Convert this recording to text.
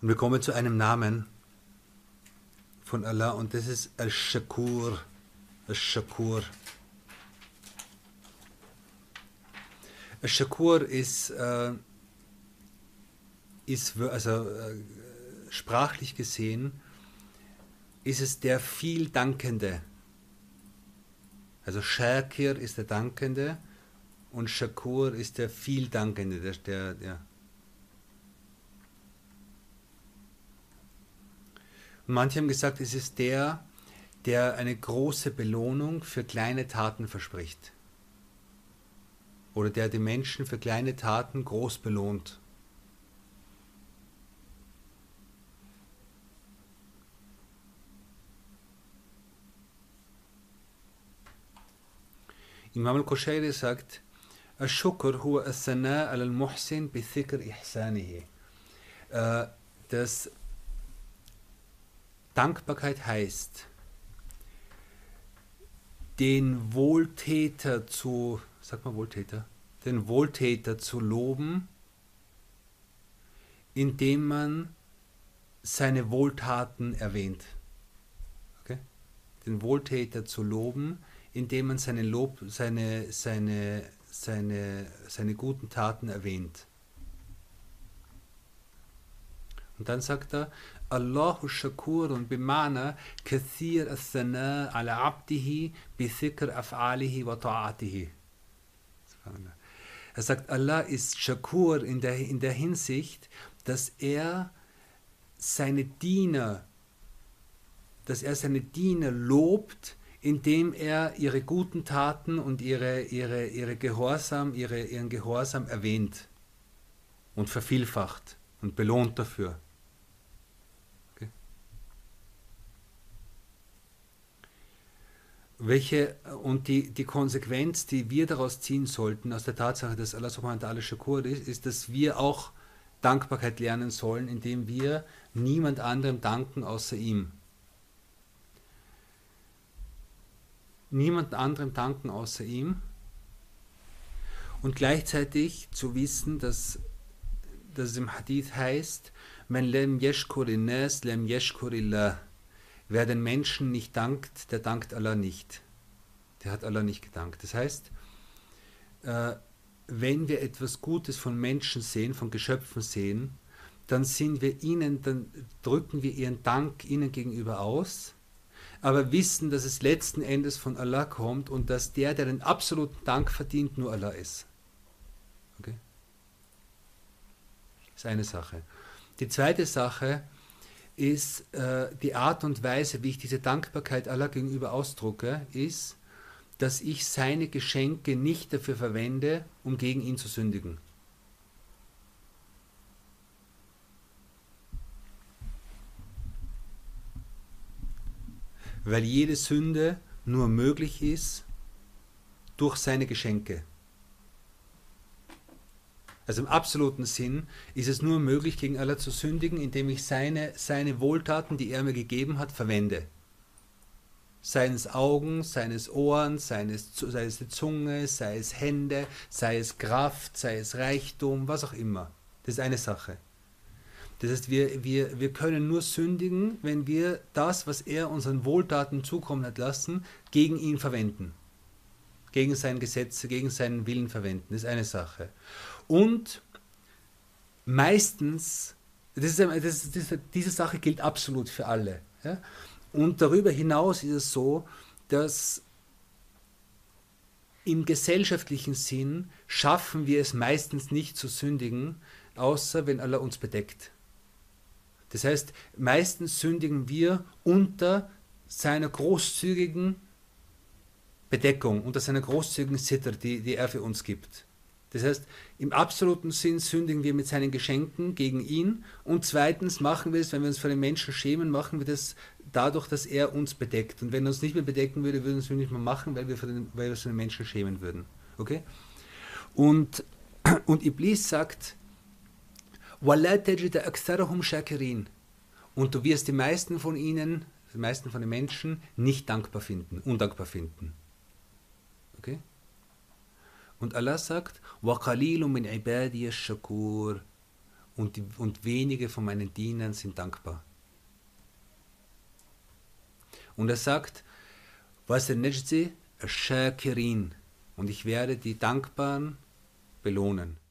Und wir kommen zu einem Namen von Allah und das ist Al-Shakur. Al-Shakur. Al-Shakur ist, äh, ist also äh, sprachlich gesehen, ist es der viel Dankende. Also Shakir ist der Dankende und Shakur ist der viel Dankende, der, der, der manche haben gesagt, es ist der, der eine große Belohnung für kleine Taten verspricht. Oder der die Menschen für kleine Taten groß belohnt. Imam al-Qushairi sagt, الشكر هو الثناء على المحسن بذكر إحسانه. Äh, Das Dankbarkeit heißt, den Wohltäter zu, sag mal Wohltäter, den Wohltäter zu loben, indem man seine Wohltaten erwähnt. Okay? Den Wohltäter zu loben, indem man seine, Lob, seine, seine, seine, seine guten Taten erwähnt. Und dann sagt er, Allahu shakurun bimana kathir al-thana ala abdihi bi thikr af'alihi wa ta'atihi. Er sagt, Allah ist Shakur in der, in der Hinsicht, dass er seine Diener, dass er seine Diener lobt, indem er ihre guten Taten und ihre, ihre, ihre Gehorsam, ihre, ihren Gehorsam erwähnt und vervielfacht und belohnt dafür. Okay. Welche, und die, die Konsequenz, die wir daraus ziehen sollten, aus der Tatsache, dass Allah subhanahu wa ta'ala Shakur ist, ist, dass wir auch Dankbarkeit lernen sollen, indem wir niemand anderem danken außer ihm. Niemand anderem danken außer ihm. Und gleichzeitig zu wissen, dass, dass es im Hadith heißt, Man lem yashkurin nas, lem yashkurillah. Wer den Menschen nicht dankt, der dankt Allah nicht. Der hat Allah nicht gedankt. Das heißt, äh, wenn wir etwas Gutes von Menschen sehen, von Geschöpfen sehen, dann sind wir ihnen, dann drücken wir ihren Dank ihnen gegenüber aus, aber wissen, dass es letzten Endes von Allah kommt und dass der, der den absoluten Dank verdient, nur Allah ist. Okay? Das ist eine Sache. Die zweite Sache ist äh, die Art und Weise, wie ich diese Dankbarkeit Allah gegenüber ausdrucke, ist, dass ich seine Geschenke nicht dafür verwende, um gegen ihn zu sündigen. Weil jede Sünde nur möglich ist durch seine Geschenke. Also im absoluten Sinn ist es nur möglich, gegen Allah zu sündigen, indem ich seine, seine Wohltaten, die er mir gegeben hat, verwende. Seines Augen, seines Ohren, seines, sei es die Zunge, sei es Hände, sei es Kraft, sei es Reichtum, was auch immer. Das ist eine Sache. Das heißt, wir, wir, wir können nur sündigen, wenn wir das, was er unseren Wohltaten zukommen hat lassen, gegen ihn verwenden. Gegen sein Gesetz, gegen seinen Willen verwenden. Das ist eine Sache. Und meistens, das ist, das ist, diese Sache gilt absolut für alle. Ja? Und darüber hinaus ist es so, dass im gesellschaftlichen Sinn schaffen wir es meistens nicht zu sündigen, außer wenn Allah uns bedeckt. Das heißt, meistens sündigen wir unter seiner großzügigen Bedeckung, unter seiner großzügigen Sitter, die, die er für uns gibt. Das heißt, im absoluten Sinn sündigen wir mit seinen Geschenken gegen ihn und zweitens machen wir es, wenn wir uns vor den Menschen schämen, machen wir das dadurch, dass er uns bedeckt. Und wenn er uns nicht mehr bedecken würde, würden wir es nicht mehr machen, weil wir, uns vor den Menschen schämen würden. Okay? Und, und Iblis sagt, und du wirst die meisten von ihnen, die meisten von den Menschen, nicht dankbar finden, undankbar finden. Okay? Und Allah sagt. Und, und wenige von meinen Dienern sind dankbar. Und er sagt. Und ich werde die Dankbaren belohnen.